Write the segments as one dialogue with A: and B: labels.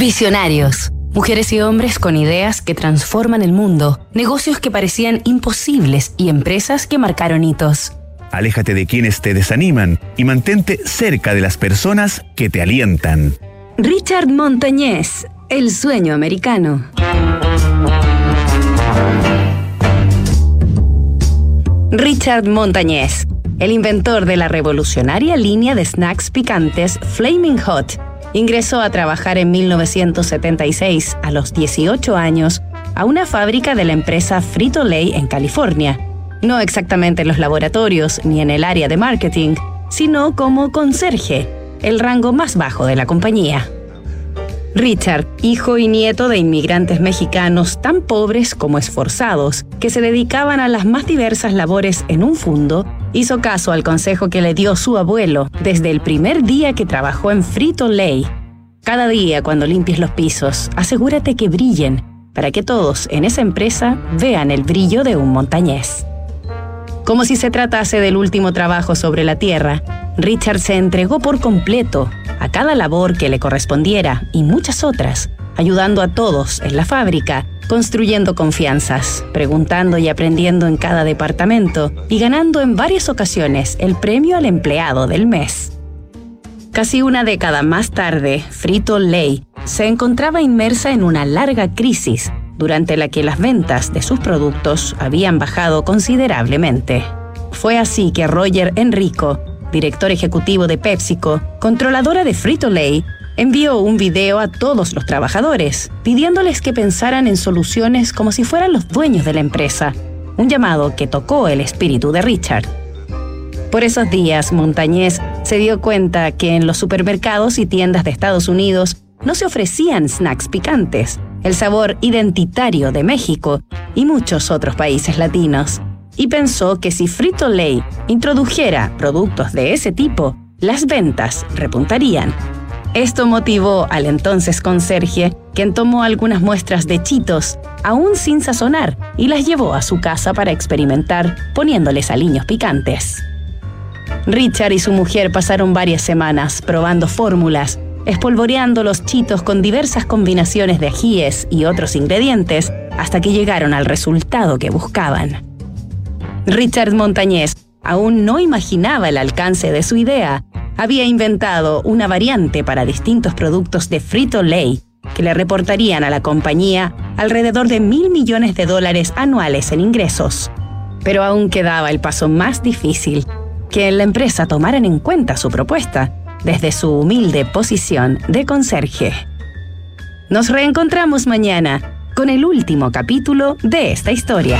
A: Visionarios. Mujeres y hombres con ideas que transforman el mundo, negocios que parecían imposibles y empresas que marcaron hitos.
B: Aléjate de quienes te desaniman y mantente cerca de las personas que te alientan.
A: Richard Montañez, El sueño americano. Richard Montañez, el inventor de la revolucionaria línea de snacks picantes Flaming Hot, ingresó a trabajar en 1976, a los 18 años, a una fábrica de la empresa Frito-Lay en California. No exactamente en los laboratorios ni en el área de marketing, sino como conserje, el rango más bajo de la compañía. Richard, hijo y nieto de inmigrantes mexicanos tan pobres como esforzados, que se dedicaban a las más diversas labores en un fundo, hizo caso al consejo que le dio su abuelo desde el primer día que trabajó en Frito Lay. Cada día cuando limpies los pisos, asegúrate que brillen para que todos en esa empresa vean el brillo de un montañés. Como si se tratase del último trabajo sobre la tierra, Richard se entregó por completo a cada labor que le correspondiera y muchas otras, ayudando a todos en la fábrica, construyendo confianzas, preguntando y aprendiendo en cada departamento y ganando en varias ocasiones el premio al empleado del mes. Casi una década más tarde, Frito Lay se encontraba inmersa en una larga crisis durante la que las ventas de sus productos habían bajado considerablemente. Fue así que Roger Enrico director ejecutivo de PepsiCo, controladora de Frito-Lay, envió un video a todos los trabajadores, pidiéndoles que pensaran en soluciones como si fueran los dueños de la empresa, un llamado que tocó el espíritu de Richard. Por esos días, Montañez se dio cuenta que en los supermercados y tiendas de Estados Unidos no se ofrecían snacks picantes, el sabor identitario de México y muchos otros países latinos y pensó que si Frito Lay introdujera productos de ese tipo, las ventas repuntarían. Esto motivó al entonces conserje, quien tomó algunas muestras de chitos, aún sin sazonar, y las llevó a su casa para experimentar, poniéndoles aliños picantes. Richard y su mujer pasaron varias semanas probando fórmulas, espolvoreando los chitos con diversas combinaciones de ajíes y otros ingredientes, hasta que llegaron al resultado que buscaban. Richard Montañez aún no imaginaba el alcance de su idea. Había inventado una variante para distintos productos de Frito Lay que le reportarían a la compañía alrededor de mil millones de dólares anuales en ingresos. Pero aún quedaba el paso más difícil, que en la empresa tomaran en cuenta su propuesta desde su humilde posición de conserje. Nos reencontramos mañana con el último capítulo de esta historia.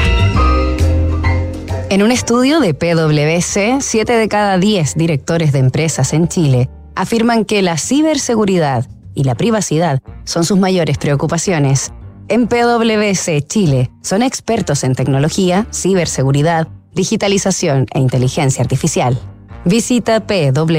A: En un estudio de PwC, 7 de cada 10 directores de empresas en Chile afirman que la ciberseguridad y la privacidad son sus mayores preocupaciones. En PwC Chile son expertos en tecnología, ciberseguridad, digitalización e inteligencia artificial. Visita pwc.cl.